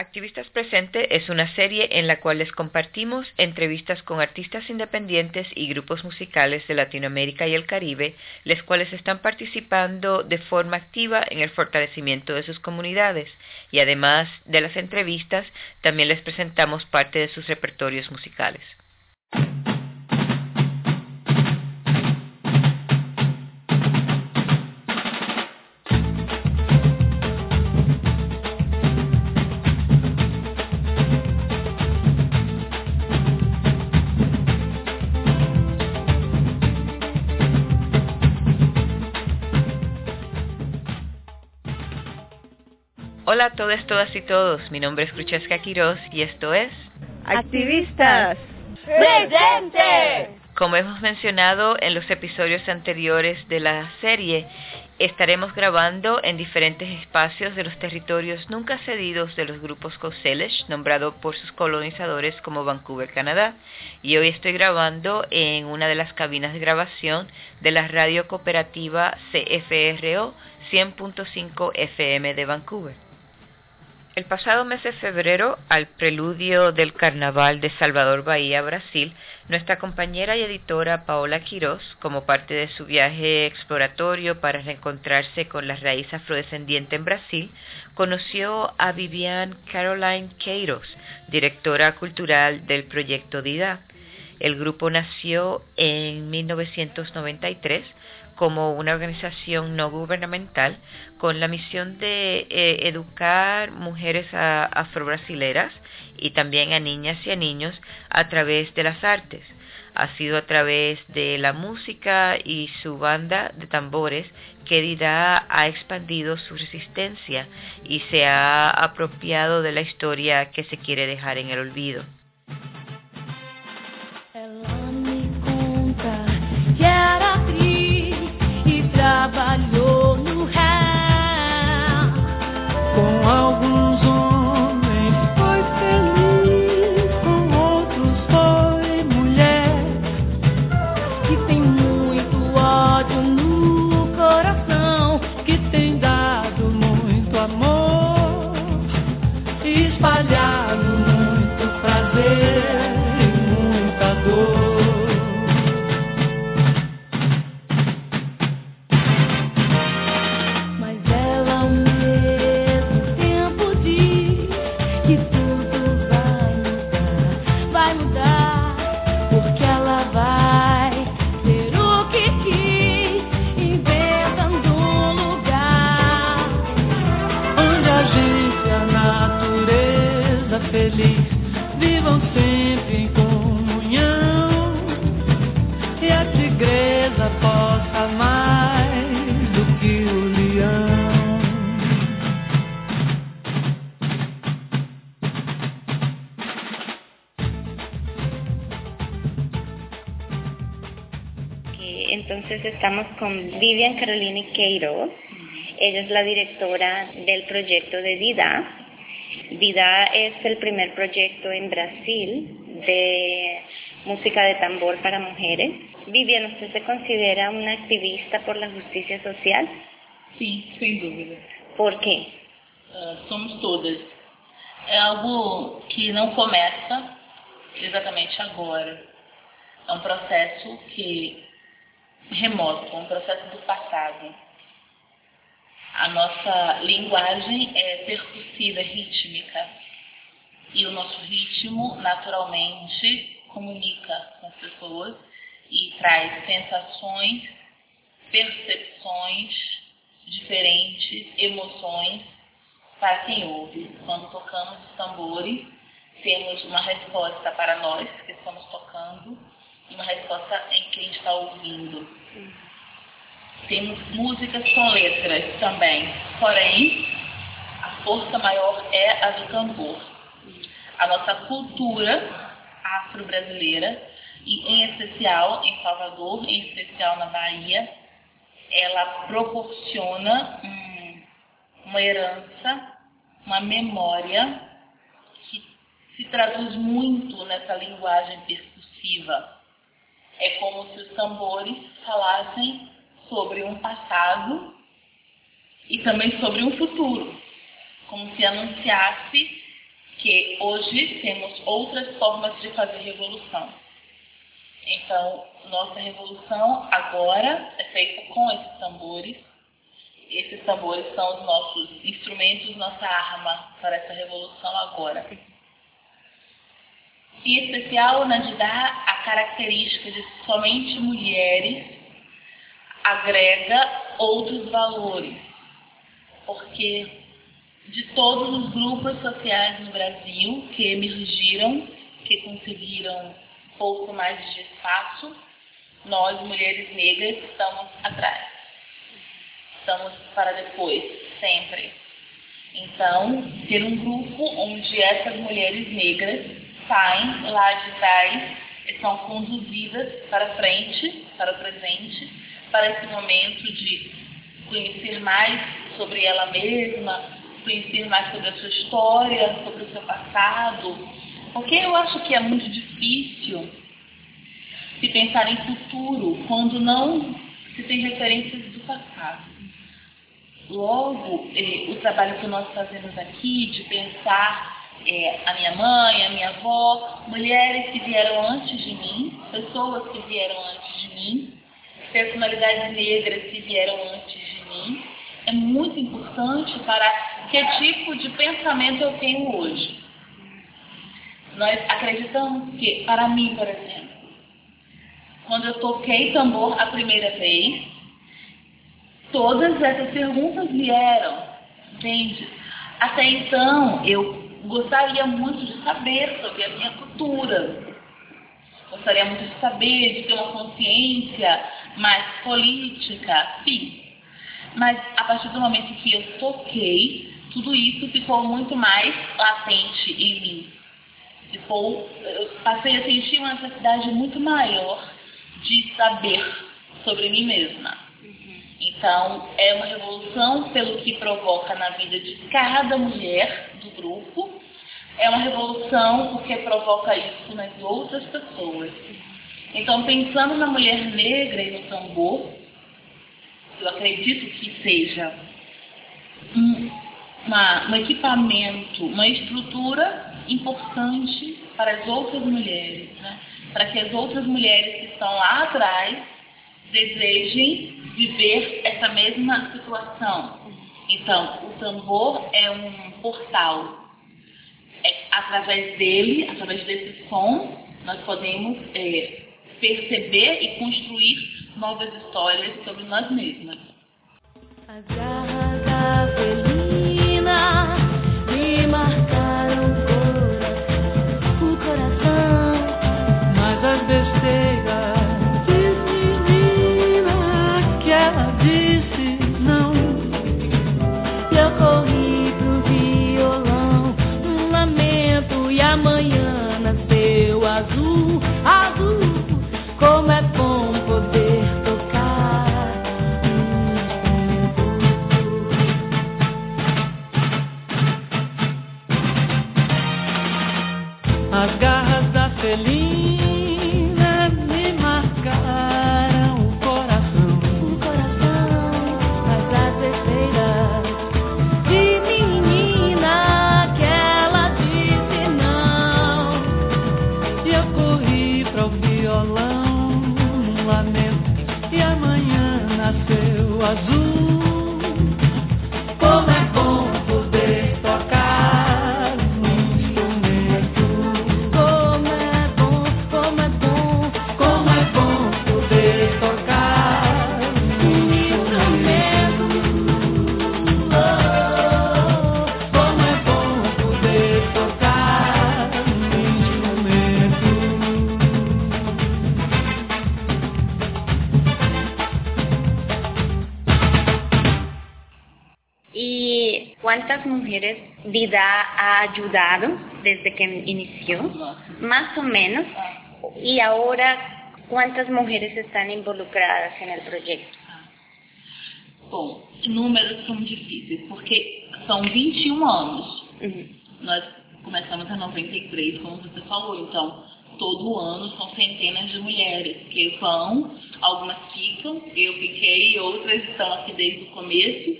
Activistas Presente es una serie en la cual les compartimos entrevistas con artistas independientes y grupos musicales de Latinoamérica y el Caribe, los cuales están participando de forma activa en el fortalecimiento de sus comunidades. Y además de las entrevistas, también les presentamos parte de sus repertorios musicales. A todos, todas y todos. Mi nombre es Francesca Quiroz y esto es Activistas Presente. Como hemos mencionado en los episodios anteriores de la serie, estaremos grabando en diferentes espacios de los territorios nunca cedidos de los grupos Couselish, nombrado por sus colonizadores como Vancouver, Canadá, y hoy estoy grabando en una de las cabinas de grabación de la radio cooperativa CFRO 100.5 FM de Vancouver. El pasado mes de febrero, al preludio del Carnaval de Salvador Bahía, Brasil, nuestra compañera y editora Paola Quiroz, como parte de su viaje exploratorio para reencontrarse con la raíz afrodescendiente en Brasil, conoció a Vivian Caroline Queiroz, directora cultural del proyecto DIDA. El grupo nació en 1993 como una organización no gubernamental con la misión de eh, educar mujeres afrobrasileras y también a niñas y a niños a través de las artes. Ha sido a través de la música y su banda de tambores que Dida ha expandido su resistencia y se ha apropiado de la historia que se quiere dejar en el olvido. Vivian Caroline Queiroz. Ella es la directora del proyecto de DIDA. DIDA es el primer proyecto en Brasil de música de tambor para mujeres. Vivian, ¿usted se considera una activista por la justicia social? Sí, sin duda. Por qué? Uh, somos todas. É algo que não começa exatamente agora. É um processo que remoto, um processo do passado. A nossa linguagem é percussiva, rítmica. E o nosso ritmo, naturalmente, comunica com as pessoas e traz sensações, percepções diferentes, emoções para quem ouve. Quando tocamos os tambores, temos uma resposta para nós que estamos tocando uma resposta em quem está ouvindo. Temos músicas com letras também, porém, a força maior é a do tambor. A nossa cultura afro-brasileira, e em especial em Salvador, em especial na Bahia, ela proporciona um, uma herança, uma memória que se traduz muito nessa linguagem percussiva é como se os tambores falassem sobre um passado e também sobre um futuro, como se anunciasse que hoje temos outras formas de fazer revolução. Então, nossa revolução agora é feita com esses tambores. Esses tambores são os nossos instrumentos, nossa arma para essa revolução agora. E especial, Nadidá, a característica de somente mulheres agrega outros valores. Porque de todos os grupos sociais no Brasil que emergiram, que conseguiram pouco mais de espaço, nós, mulheres negras, estamos atrás. Estamos para depois, sempre. Então, ter um grupo onde essas mulheres negras saem lá de trás e são conduzidas para frente, para o presente, para esse momento de conhecer mais sobre ela mesma, conhecer mais sobre a sua história, sobre o seu passado. Porque eu acho que é muito difícil se pensar em futuro quando não se tem referências do passado. Logo, eh, o trabalho que nós fazemos aqui de pensar eh, a minha mãe, a minha avó, mulheres que vieram antes de mim, pessoas que vieram antes de mim, personalidades negras que vieram antes de mim, é muito importante para que tipo de pensamento eu tenho hoje. Nós acreditamos que, para mim, por exemplo, quando eu toquei tambor a primeira vez, todas essas perguntas vieram, entende? Até então, eu gostaria muito de saber sobre a minha cultura. Gostaria muito de saber, de ter uma consciência mais política, sim. Mas a partir do momento que eu toquei, tudo isso ficou muito mais latente em mim. Ficou, eu passei a sentir uma necessidade muito maior de saber sobre mim mesma. Então, é uma revolução pelo que provoca na vida de cada mulher do grupo. É uma revolução porque provoca isso nas outras pessoas. Então, pensando na mulher negra e no tambor, eu acredito que seja um, uma, um equipamento, uma estrutura importante para as outras mulheres, né? para que as outras mulheres que estão lá atrás desejem viver essa mesma situação. Então, o tambor é um portal. É, através dele, através desse som, nós podemos é, perceber e construir novas histórias sobre nós mesmas. As garras da cuántas mujeres Vida ha ayudado desde que inició? Más o menos. Y ahora, ¿cuántas mujeres están involucradas en el proyecto? Bom, números são difíceis, porque são 21 anos. Ujú. Nós começamos em 93, como você falou, então todo ano são centenas de mulheres que vão, algumas ficam, eu fiquei, outras estão aqui desde o começo,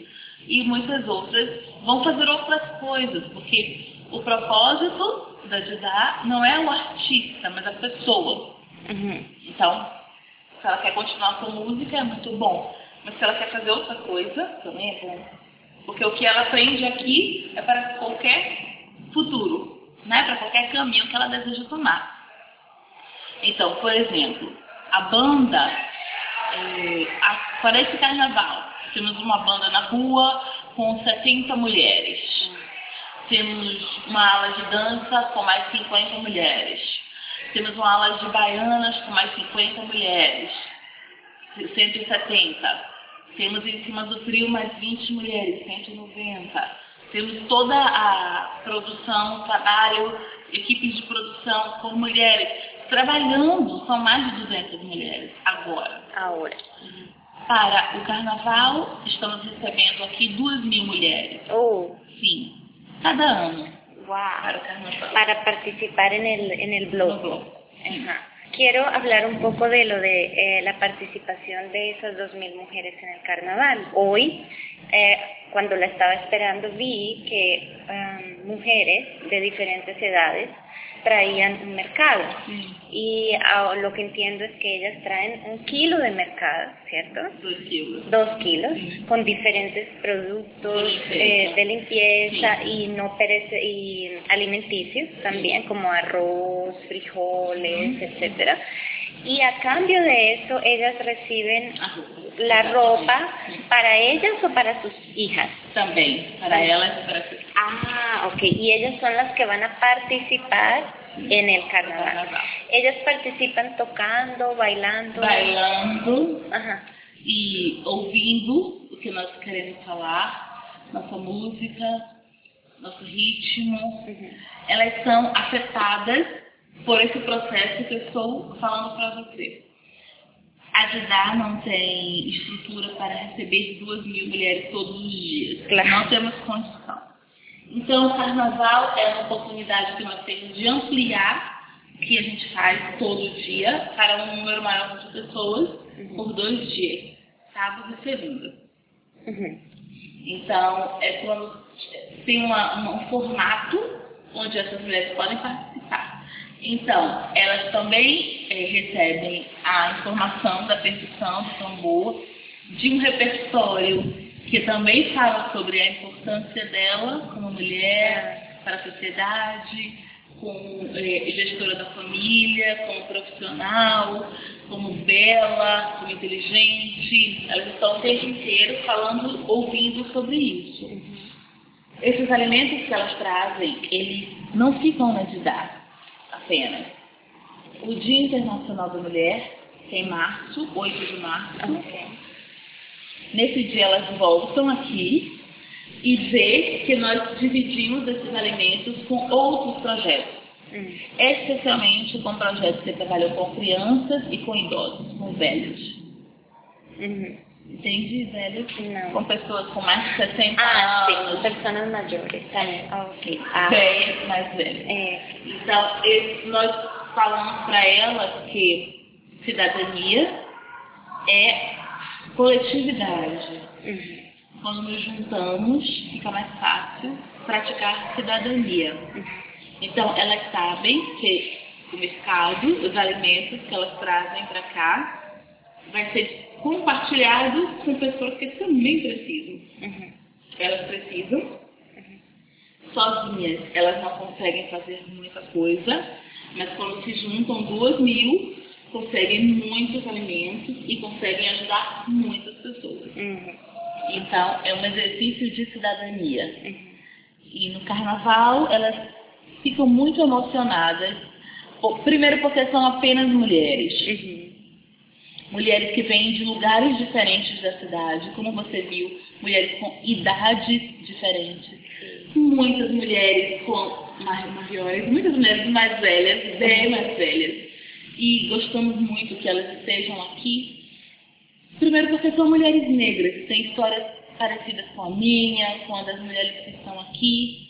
e muitas outras vão fazer outras coisas, porque o propósito da Didá não é o artista, mas a pessoa. Uhum. Então, se ela quer continuar com música, é muito bom. Mas se ela quer fazer outra coisa, também é bom. Porque o que ela aprende aqui é para qualquer futuro, né? para qualquer caminho que ela deseja tomar. Então, por exemplo, a banda, é, a, para esse carnaval, temos uma banda na rua com 70 mulheres. Temos uma ala de dança com mais 50 mulheres. Temos uma ala de baianas com mais 50 mulheres. 170. Temos em cima do trio mais 20 mulheres, 190. Temos toda a produção, trabalho, equipes de produção com mulheres. Trabalhando, são mais de 200 mulheres agora. Ahora. Para o carnaval, estamos recebendo aqui 2 mil mulheres. Oh, Sim, cada ano wow. para o carnaval. Para participar en el, en el blog. Quiero hablar un poco de lo de eh, la participación de esas dos mil mujeres en el carnaval. Hoy, eh, cuando la estaba esperando, vi que um, mujeres de diferentes edades traían un mercado. Sim, Y ah, lo que entiendo es que ellas traen un kilo de mercado, ¿cierto? 2 quilos. Dos kilos, con diferentes productos De limpieza. eh, de limpieza Sí. y no perece y alimenticios también, como arroz, frijoles, etcétera. Y a cambio de eso, ellas reciben la ropa para ellas o para sus hijas. Também, para elas e para si. Ah, ok. Y ellas son las que van a participar en el carnaval. Ellas participan tocando, bailando. Bailando Ajá. e ouvindo o que nós queremos falar, nossa música, nosso ritmo. Elas são afetadas por esse processo que eu estou falando para você. A Didá não tem estrutura para receber duas mil mulheres todos os dias. Claro. Não temos condição. Então, o carnaval é uma oportunidade que nós temos de ampliar o que a gente faz todo dia para um número maior de pessoas por dois dias, sábado e segunda. Ujú. Então, é quando tem uma- uma- um formato onde essas mulheres podem participar. Então, elas também eh, recebem a informação da percussão, do tambor, de um repertório que também fala sobre a importância dela como mulher para a sociedade, como eh, gestora da família, como profissional, como bela, como inteligente. Elas estão o tempo inteiro falando, ouvindo sobre isso. Esses alimentos que elas trazem, eles não ficam na Didá O Dia Internacional da Mulher, que é em março, 8 de março. Nesse dia elas voltam aqui e vê que nós dividimos esses alimentos com outros projetos, Hum. especialmente com projetos que trabalham com crianças e com idosos, com velhos. Ujú. Entende, velhos? Não. Com pessoas com mais de 60 Ah, anos, sim, personas mayores. Ah, ok. Ah, bem mais velhos. eh, Então, esse- nós falamos para elas que cidadania é coletividade. ujú. Quando nos juntamos, fica mais fácil praticar cidadania. Então, elas sabem que o mercado, os alimentos que elas trazem para cá, vai ser compartilhado com pessoas que também precisam. Ujú. Elas precisam. Sozinhas, elas não conseguem fazer muita coisa, mas quando se juntam duas mil, conseguem muitos alimentos e conseguem ajudar muitas pessoas. Ujú. Então, é um exercício de cidadania. Ujú. E no carnaval, elas ficam muito emocionadas. Primeiro, porque são apenas mulheres. Mulheres que vêm de lugares diferentes da cidade, como você viu, mulheres com idades diferentes. Muitas mulheres com mais maiores, muitas mulheres mais velhas, bem mais velhas. E gostamos muito que elas estejam aqui. Primeiro porque são mulheres negras, têm histórias parecidas com a minha, com a das mulheres que estão aqui.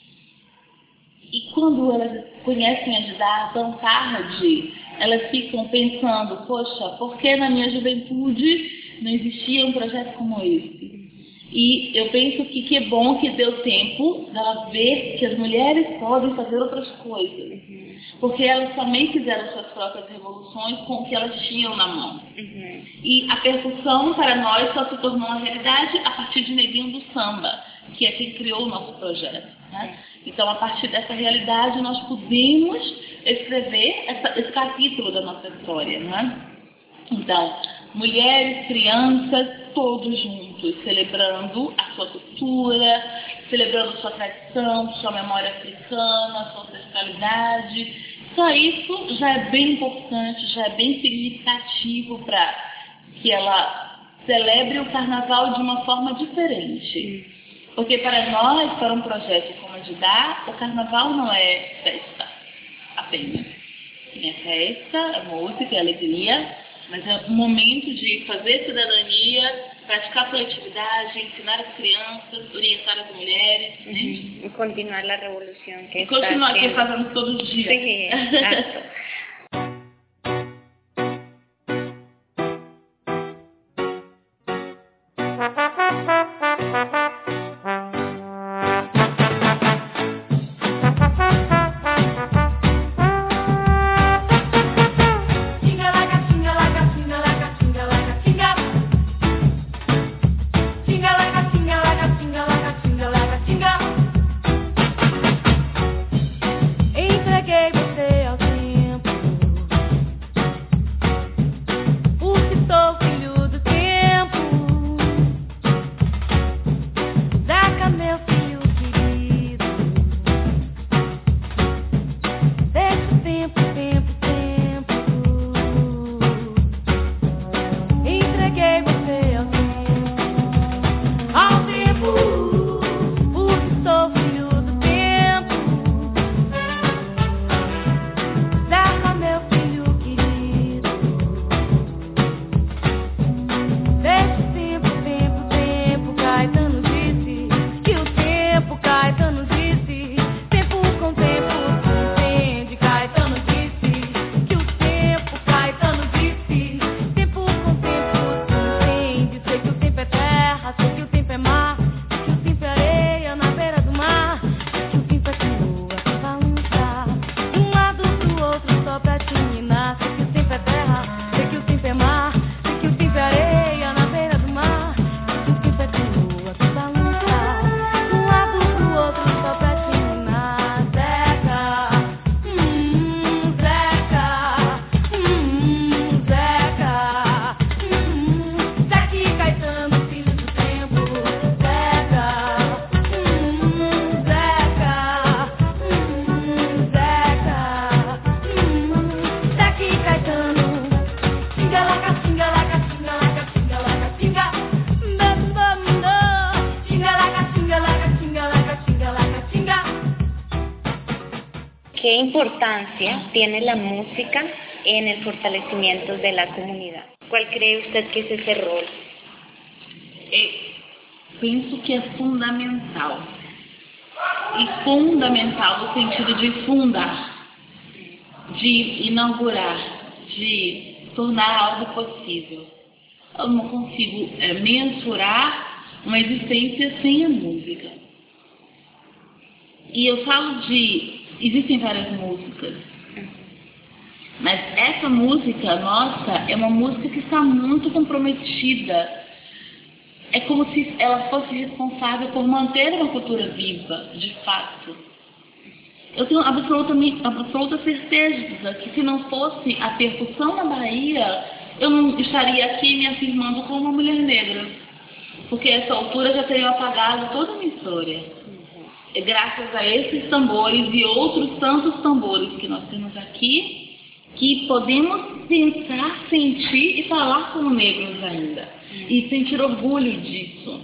E quando elas conhecem a Didá tão tarde, elas ficam pensando, poxa, por que na minha juventude não existia um projeto como esse? E eu penso que que é bom que deu tempo dela ver que as mulheres podem fazer outras coisas. Uhum. Porque elas também fizeram suas próprias revoluções com o que elas tinham na mão. Uhum. E a percussão, para nós, só se tornou uma realidade a partir de Neguinho do Samba, que é quem criou o nosso projeto. Né? Então, a partir dessa realidade, nós pudemos escrever essa, esse capítulo da nossa história. Né? Então, mulheres, crianças, todos juntos, celebrando a sua cultura, celebrando sua tradição, sua memória africana, sua ancestralidade. Só isso já é bem importante, já é bem significativo para que ela celebre o carnaval de uma forma diferente. Porque para nós, para um projeto como a de Dar, o carnaval não é festa apenas. É festa, é música, é alegria, mas é um momento de fazer cidadania, praticar coletividade, ensinar as crianças, orientar as mulheres, né? E continuar a revolução que e continuar que fazemos todos os dias. Sim, tiene la música en el fortalecimiento de la comunidad? ¿Cuál cree usted que es ese rol? É, penso que é fundamental. E fundamental no sentido de fundar, de inaugurar, de tornar algo possível. Eu não consigo é, mensurar uma existência sem a música. E eu falo de existem várias músicas. Mas essa música nossa é uma música que está muito comprometida. É como se ela fosse responsável por manter uma cultura viva, de fato. Eu tenho absoluta, absoluta certeza que se não fosse a percussão na Bahia, eu não estaria aqui me afirmando como uma mulher negra. Porque essa altura já teria apagado toda a minha história. É graças a esses tambores e outros tantos tambores que nós temos aqui, que podemos pensar, sentir e falar como negros ainda. E sentir orgulho disso.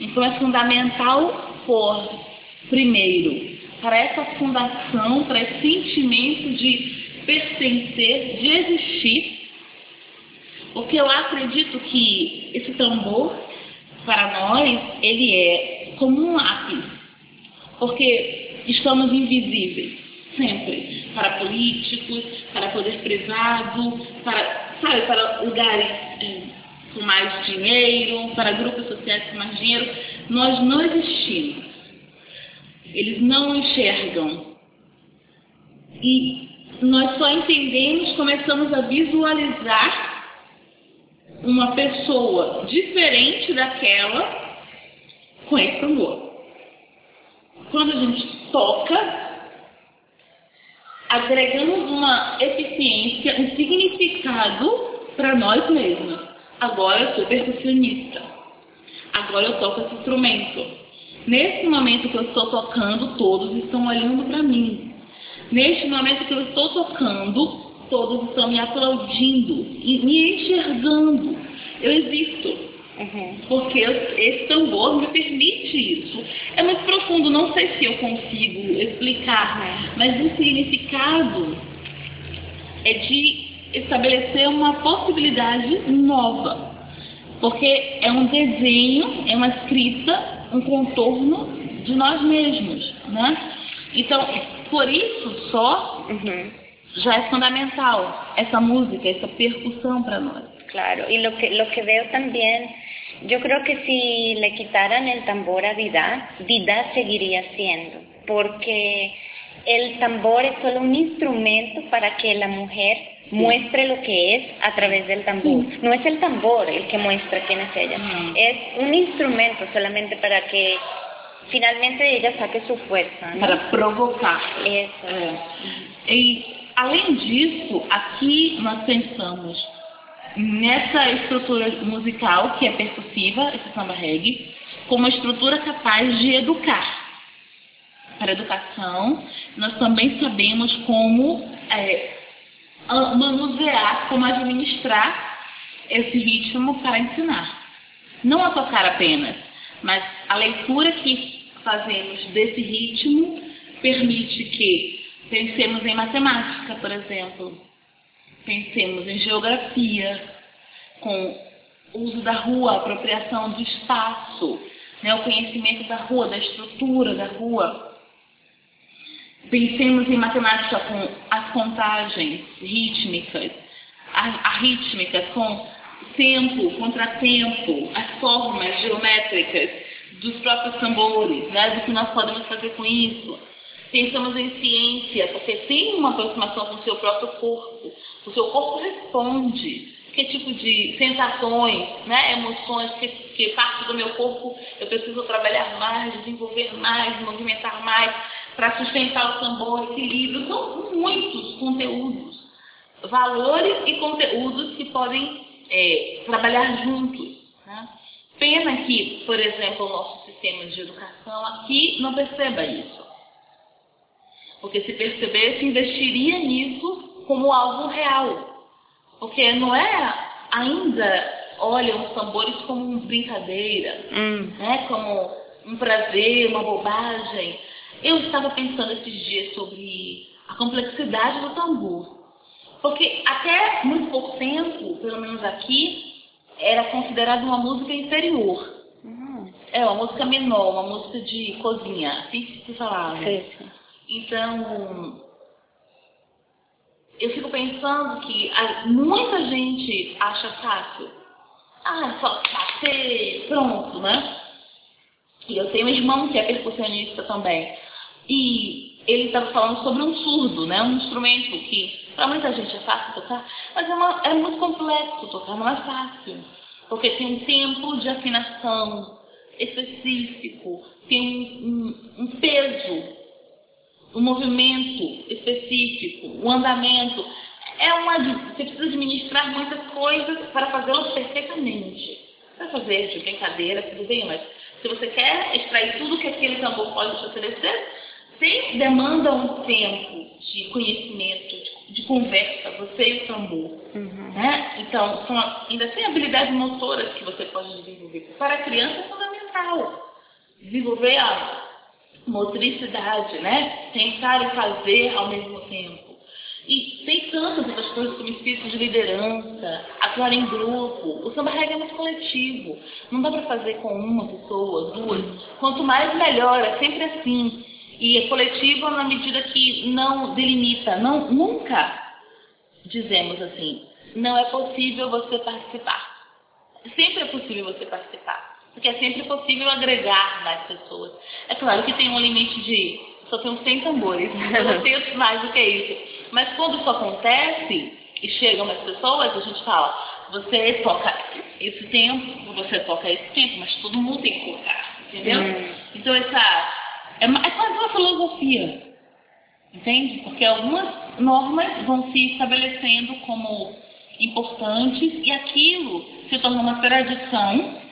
Então é fundamental for, primeiro, para essa fundação, para esse sentimento de pertencer, de existir, porque eu acredito que esse tambor, para nós, ele é como um lápis porque estamos invisíveis, sempre, para políticos, para poder privado, para, sabe, para lugares com mais dinheiro, para grupos sociais com mais dinheiro. Nós não existimos. Eles não enxergam. E nós só entendemos, começamos a visualizar uma pessoa diferente daquela com esse tambor. Quando a gente toca, agregamos uma eficiência, um significado para nós mesmos. Agora eu sou percussionista. Agora eu toco esse instrumento. Nesse momento que eu estou tocando, todos estão olhando para mim. Neste momento que eu estou tocando, todos estão me aplaudindo e me enxergando. Eu existo. Uhum. Porque esse tambor me permite isso. É muito profundo, não sei se eu consigo explicar, mas o significado é de estabelecer uma possibilidade nova. Porque é um desenho, é uma escrita, um contorno de nós mesmos, né? Então, por isso só Uhum. já é fundamental essa música, essa percussão para nós. Claro, y lo que, lo que veo también, yo creo que si le quitaran el tambor a Dida, Dida seguiría siendo, porque el tambor es solo un instrumento para que la mujer muestre lo que es a través del tambor. No es el tambor el que muestra quién es ella, es un instrumento solamente para que finalmente ella saque su fuerza. ¿no? Para provocar. Eso. É. E, além disso, aqui nós pensamos nessa estrutura musical, que é percussiva, esse samba reggae, como uma estrutura capaz de educar. Para educação, nós também sabemos como é, manusear, como administrar esse ritmo para ensinar. Não a tocar apenas, mas a leitura que fazemos desse ritmo permite que pensemos em matemática, por exemplo, pensemos em geografia, com o uso da rua, a apropriação do espaço, né, o conhecimento da rua, da estrutura da rua. Pensemos em matemática com as contagens rítmicas, a, rítmica com tempo, contratempo, as formas geométricas dos próprios tambores, né, do que nós podemos fazer com isso. Pensamos em ciência, porque tem uma aproximação com o seu próprio corpo. O seu corpo responde. Que tipo de sensações, né, emoções, que, que parte do meu corpo eu preciso trabalhar mais, desenvolver mais, movimentar mais, para sustentar o tambor, equilíbrio. São muitos conteúdos, valores e conteúdos que podem é, trabalhar juntos. Né? Pena que, por exemplo, o nosso sistema de educação aqui não perceba isso. Porque se percebesse, investiria nisso como algo real. Porque não é ainda, olha, os tambores como uma brincadeira, Mm. né? como um prazer, uma bobagem. Eu estava pensando esses dias sobre a complexidade do tambor. Porque até muito pouco tempo, pelo menos aqui, era considerado uma música inferior. Mm. É, uma música menor, uma música de cozinha, assim que se falava. Sí. Então, eu fico pensando que a- muita gente acha fácil. Ah, é só bater, pronto, né? E eu tenho um irmão que é percussionista também. E ele estava falando sobre um surdo, né? Um instrumento que para muita gente é fácil tocar, mas é, uma- é muito complexo tocar, não é fácil. Porque tem um tempo de afinação específico, tem um, um- um peso o movimento específico, o andamento. É uma, você precisa administrar muitas coisas para fazê-las perfeitamente. Para fazer de brincadeira, tudo bem, mas se você quer extrair tudo que aquele tambor pode te oferecer, tem, demanda um tempo de conhecimento, de, de conversa, você e o tambor. Uhum. Né? Então, são, ainda tem habilidades motoras que você pode desenvolver. Para a criança é fundamental. Desenvolver a motricidade, né? Pensar e fazer ao mesmo tempo. E tem tantas outras coisas como espírito de liderança, atuar em grupo. O samba reggae é muito coletivo. Não dá para fazer com uma pessoa, duas. Quanto mais melhor, é sempre assim. E é coletivo na medida que não delimita, não, nunca dizemos assim, não é possível você participar. sempre é possível você participar. Porque é sempre possível agregar mais pessoas. É claro que tem um limite de só tenho 100 tambores, eu não tenho mais do que isso. Mas quando isso acontece e chegam mais pessoas, a gente fala, você toca esse tempo, você toca esse tempo, mas todo mundo tem que tocar, entendeu? Hum. Então essa é, é quase uma filosofia, entende? Porque algumas normas vão se estabelecendo como importantes e aquilo se torna uma tradição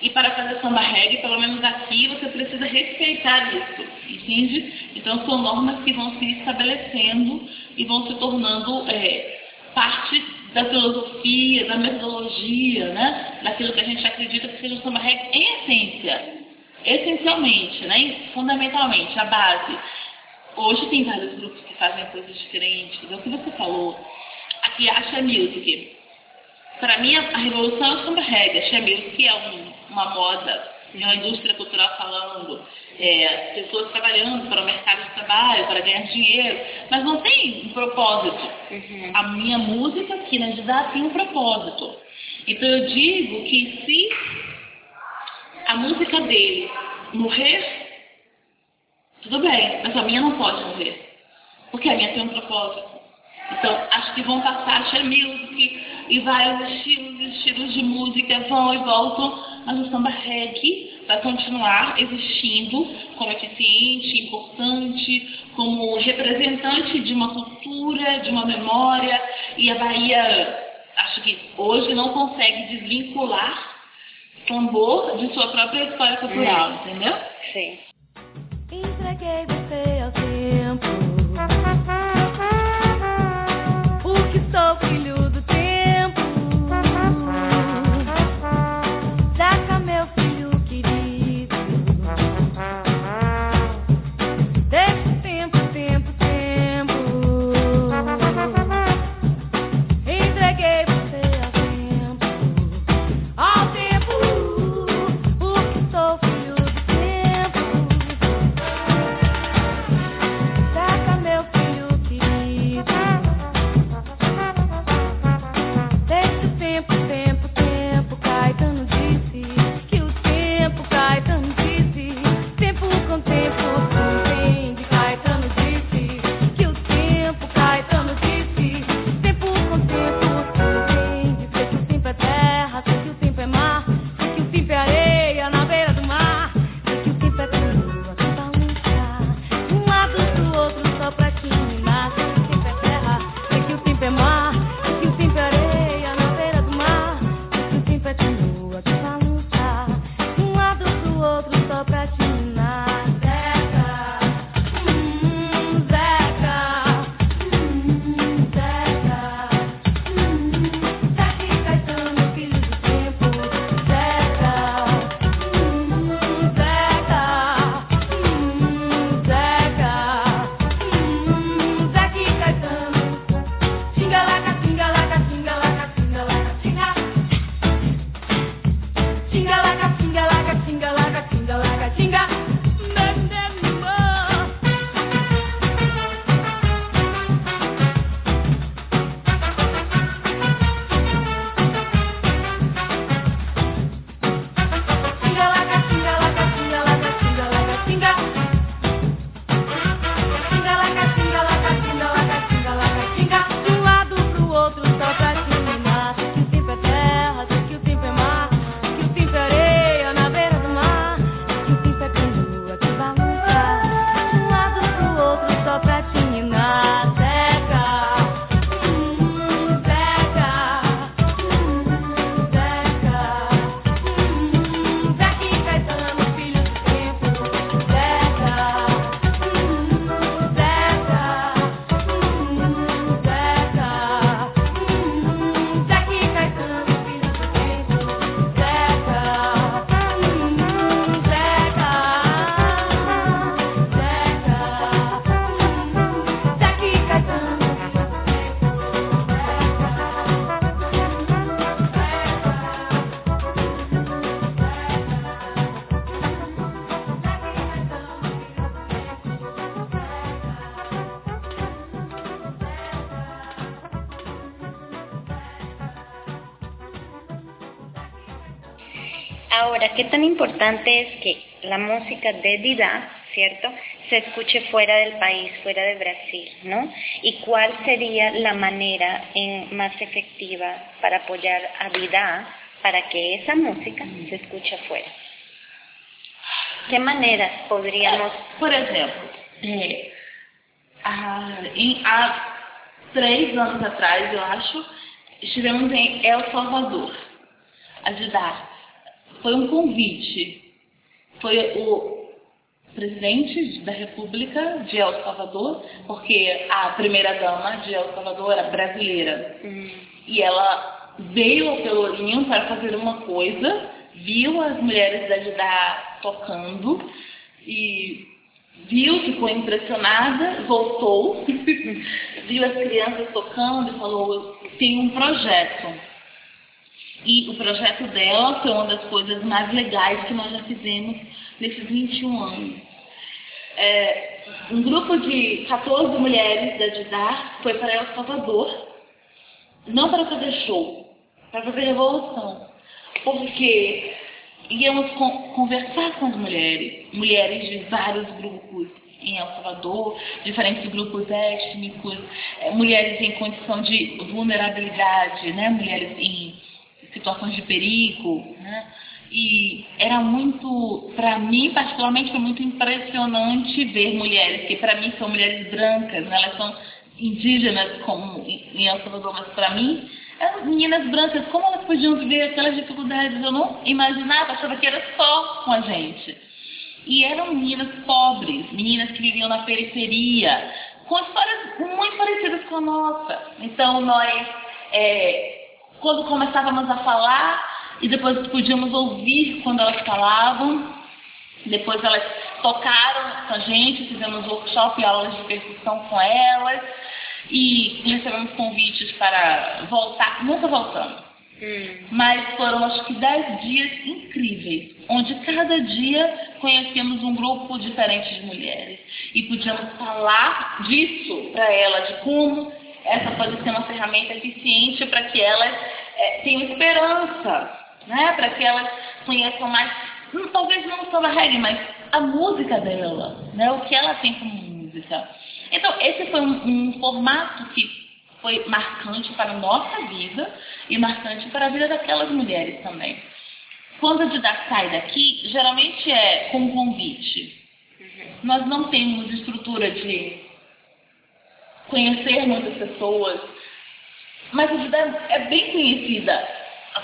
e para fazer samba reggae, pelo menos aqui, você precisa respeitar isso, entende? Então são normas que vão se estabelecendo e vão se tornando é, parte da filosofia, da metodologia, né? daquilo que a gente acredita que seja o samba reggae em essência, essencialmente, né? fundamentalmente, a base. Hoje tem vários grupos que fazem coisas diferentes, é o que você falou. Aqui, a Axia Music. Para mim, a revolução é o samba reggae. A Music é um, uma moda, é uma indústria cultural falando, é, pessoas trabalhando para o mercado de trabalho, para ganhar dinheiro, mas não tem um propósito. Uhum. A minha música aqui na Judá tem um propósito. Então eu digo que se a música dele morrer, tudo bem, mas a minha não pode morrer. Porque a minha tem um propósito. Então, acho que vão passar a music e vários estilos, estilos de música vão e voltam, mas o samba reggae vai continuar existindo como eficiente, importante, como representante de uma cultura, de uma memória, e a Bahia, acho que hoje não consegue desvincular tambor de sua própria história cultural, hum. entendeu? Sim. Entreguei importante es que la música de Dida, ¿cierto?, se escuche fuera del país, fuera de Brasil, ¿no? ¿Y cuál sería la manera en, más efectiva para apoyar a Dida para que esa música se escuche afuera? ¿Qué maneras podríamos... Por exemplo, é, há, em, há três atrás, eu acho, estivemos em El Salvador, ajudar. Foi um convite. Foi o presidente da República de El Salvador, porque a primeira-dama de El Salvador era brasileira. Hum, E ela veio ao Pelourinho para fazer uma coisa, viu as mulheres da Judá tocando e viu, ficou impressionada, voltou, viu as crianças tocando e falou, tem um projeto. E o projeto dela foi uma das coisas mais legais que nós já fizemos nesses 21 anos. É, um grupo de 14 mulheres da Judá foi para El Salvador, não para fazer show, para fazer revolução. Porque íamos con- conversar com as mulheres, mulheres de vários grupos em El Salvador, diferentes grupos étnicos, eh, mulheres em condição de vulnerabilidade, né? mulheres em situações de perigo. Né? E era muito, para mim particularmente, foi muito impressionante ver mulheres, que para mim são mulheres brancas, né? elas são indígenas como em El Salvador, mas para mim eram meninas brancas, como elas podiam viver aquelas dificuldades? Eu não imaginava, achava que era só com a gente. E eram meninas pobres, meninas que viviam na periferia, com histórias muito parecidas com a nossa. Então nós, é, quando começávamos a falar, e depois podíamos ouvir quando elas falavam, depois elas tocaram com a gente, fizemos workshop e aulas de percussão com elas. E recebemos convites para voltar, nunca voltamos. hum, Mas foram acho que dez dias incríveis, onde cada dia conhecemos um grupo diferente de mulheres. E podíamos falar disso para elas, de como essa pode ser uma ferramenta eficiente para que elas eh, tenham esperança, né? para que elas conheçam mais, hum, talvez não só a reggae, mas a música dela, né? o que ela tem como música. Então, esse foi um, um formato que foi marcante para a nossa vida e marcante para a vida daquelas mulheres também. Quando a Dida sai daqui, geralmente é com convite. Nós não temos estrutura de conhecer muitas pessoas, mas a Dida é bem conhecida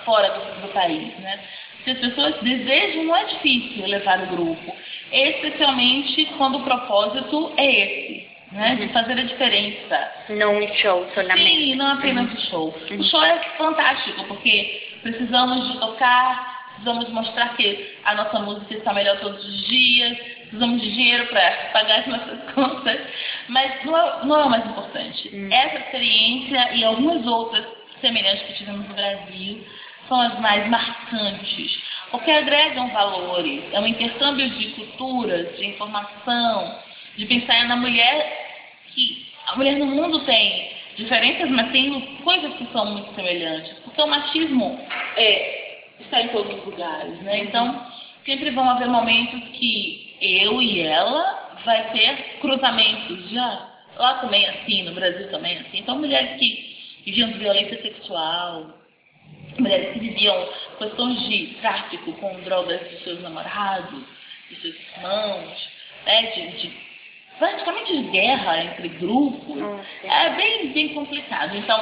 fora do, do país, né? Se as pessoas desejam, não é difícil levar o grupo, especialmente quando o propósito é esse, né? De fazer a diferença. não um show solamente. Sim, não apenas o show. O show é fantástico, porque precisamos de tocar, precisamos mostrar que a nossa música está melhor todos os dias, precisamos de dinheiro para pagar as nossas contas, mas não é, não é o mais importante. Essa experiência e algumas outras semelhantes que tivemos no Brasil são as mais marcantes, porque agregam valores, é um intercâmbio de culturas, de informação, de pensar na mulher que a mulher no mundo tem diferenças, mas tem coisas que são muito semelhantes. Porque o machismo é, está em todos os lugares, né? Então, sempre vão haver momentos que eu e ela vai ter cruzamentos já. Lá também é assim, no Brasil também é assim. Então, mulheres que viviam de violência sexual, mulheres que viviam questões de tráfico com drogas de seus namorados, de seus irmãos, né? de, de praticamente de guerra entre grupos, sim. é bem, bem complicado. Então,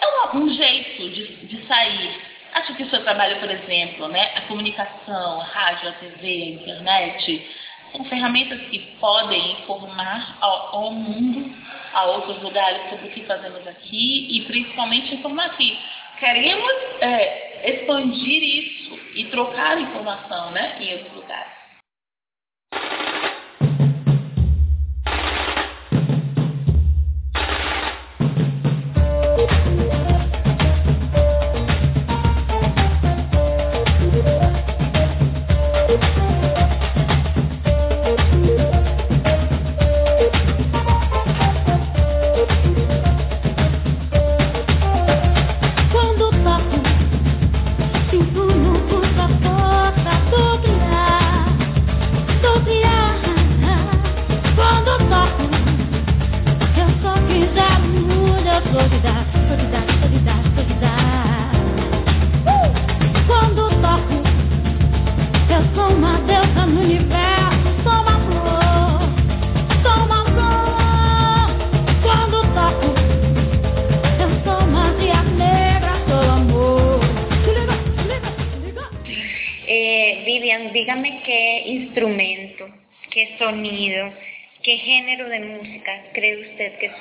é uma- um jeito de, de sair. Acho que o seu trabalho, por exemplo, né, a comunicação, a rádio, a TV, a internet, são ferramentas que podem informar ao, ao mundo, a outros lugares sobre o que fazemos aqui e principalmente informar que queremos é, expandir isso e trocar informação né, em outros lugares.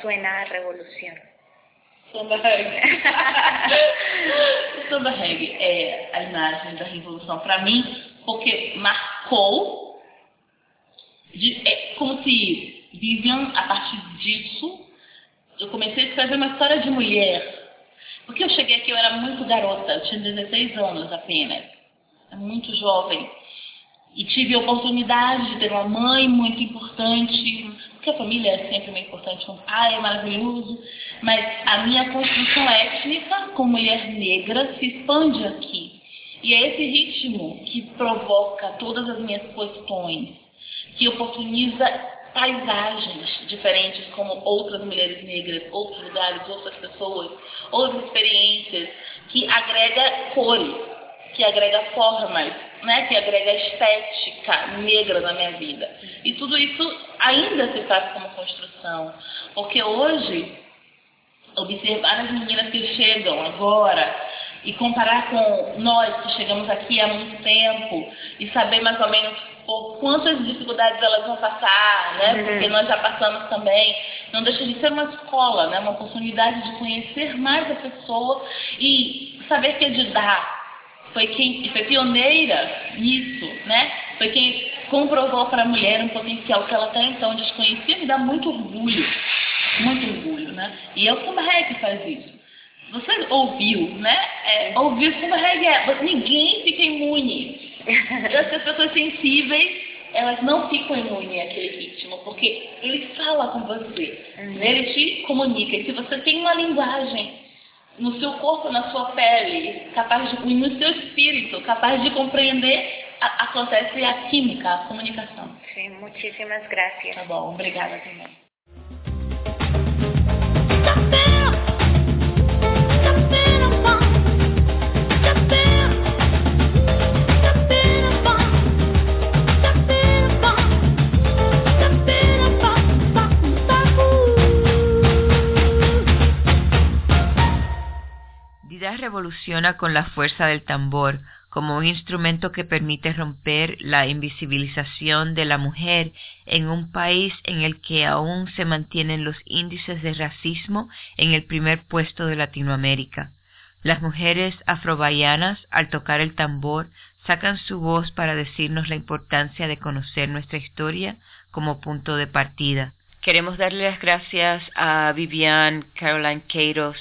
Suena a revolución. Samba reggae. o samba reggae é a imagem da revolução para mim, porque marcou, de, é como se Vivian, a partir disso, eu comecei a escrever uma história de mulher. Porque eu cheguei aqui, eu era muito garota, eu tinha 16 anos apenas, muito jovem. E tive a oportunidade de ter uma mãe muito importante, porque a família é sempre muito importante, um pai é maravilhoso, mas a minha construção étnica como mulher negra se expande aqui. E é esse ritmo que provoca todas as minhas questões, que oportuniza paisagens diferentes como outras mulheres negras, outros lugares, outras pessoas, outras experiências, que agrega cores, que agrega formas, né, que agrega estética negra na minha vida. E tudo isso ainda se faz como construção, porque hoje observar as meninas que chegam agora e comparar com nós que chegamos aqui há muito tempo e saber mais ou menos por quantas dificuldades elas vão passar, né? Porque nós já passamos também. Não deixa de ser uma escola, né? Uma oportunidade de conhecer mais a pessoa e saber que a de dar foi quem foi pioneira nisso, né? Foi quem comprovou para a mulher um potencial que ela até então desconhecia, me dá muito orgulho, muito orgulho, né? E é o samba que faz isso. Você ouviu, né? É, ouviu samba reggae, é, ninguém fica imune. Essas pessoas sensíveis, elas não ficam imunes àquele ritmo, porque ele fala com você, né? ele te comunica. E se você tem uma linguagem no seu corpo, na sua pele, capaz de, e no seu espírito, capaz de compreender, a, acontece a química, a comunicação. Sí, muchísimas gracias. Tá bom, obrigada também. Dida revoluciona con la fuerza del tambor como un instrumento que permite romper la invisibilización de la mujer en un país en el que aún se mantienen los índices de racismo en el primer puesto de Latinoamérica. Las mujeres afrobayanas, al tocar el tambor, sacan su voz para decirnos la importancia de conocer nuestra historia como punto de partida. Queremos darle las gracias a Vivian Caroline Queiroz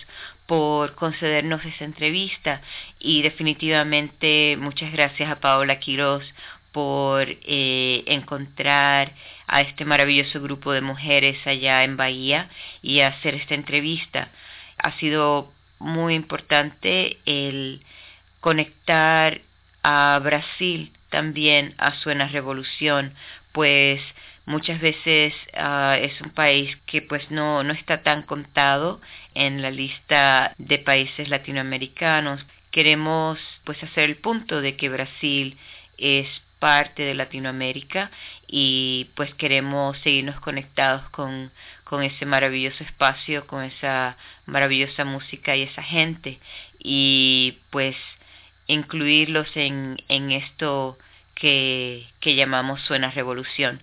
por concedernos esta entrevista y definitivamente muchas gracias a Paola Quiroz por eh, encontrar a este maravilloso grupo de mujeres allá en Bahía y hacer esta entrevista. Ha sido muy importante el conectar a Brasil también a Suena Revolución, pues muchas veces uh, es un país que pues no, no está tan contado en la lista de países latinoamericanos. Queremos pues hacer el punto de que Brasil es parte de Latinoamérica y pues queremos seguirnos conectados con, con ese maravilloso espacio, con esa maravillosa música y esa gente y pues incluirlos en, en esto que, que llamamos Suena Revolución.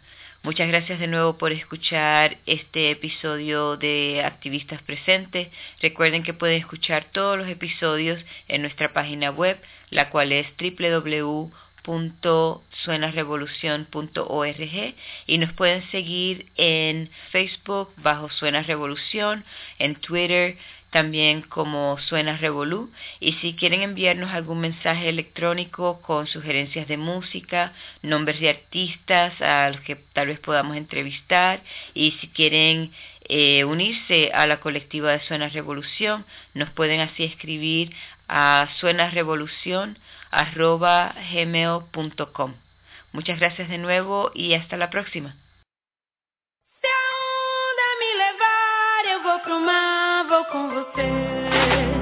Muchas gracias de nuevo por escuchar este episodio de Activistas Presentes. Recuerden que pueden escuchar todos los episodios en nuestra página web, la cual es www.suenarevolucion.org y nos pueden seguir en Facebook bajo Suena Revolución, en Twitter también como Suena Revolú y si quieren enviarnos algún mensaje electrónico con sugerencias de música, nombres de artistas a los que tal vez podamos entrevistar y si quieren eh, unirse a la colectiva de Suena Revolución, nos pueden así escribir a suenarevolucion@gmail.com. Muchas gracias de nuevo y hasta la próxima. falou com você.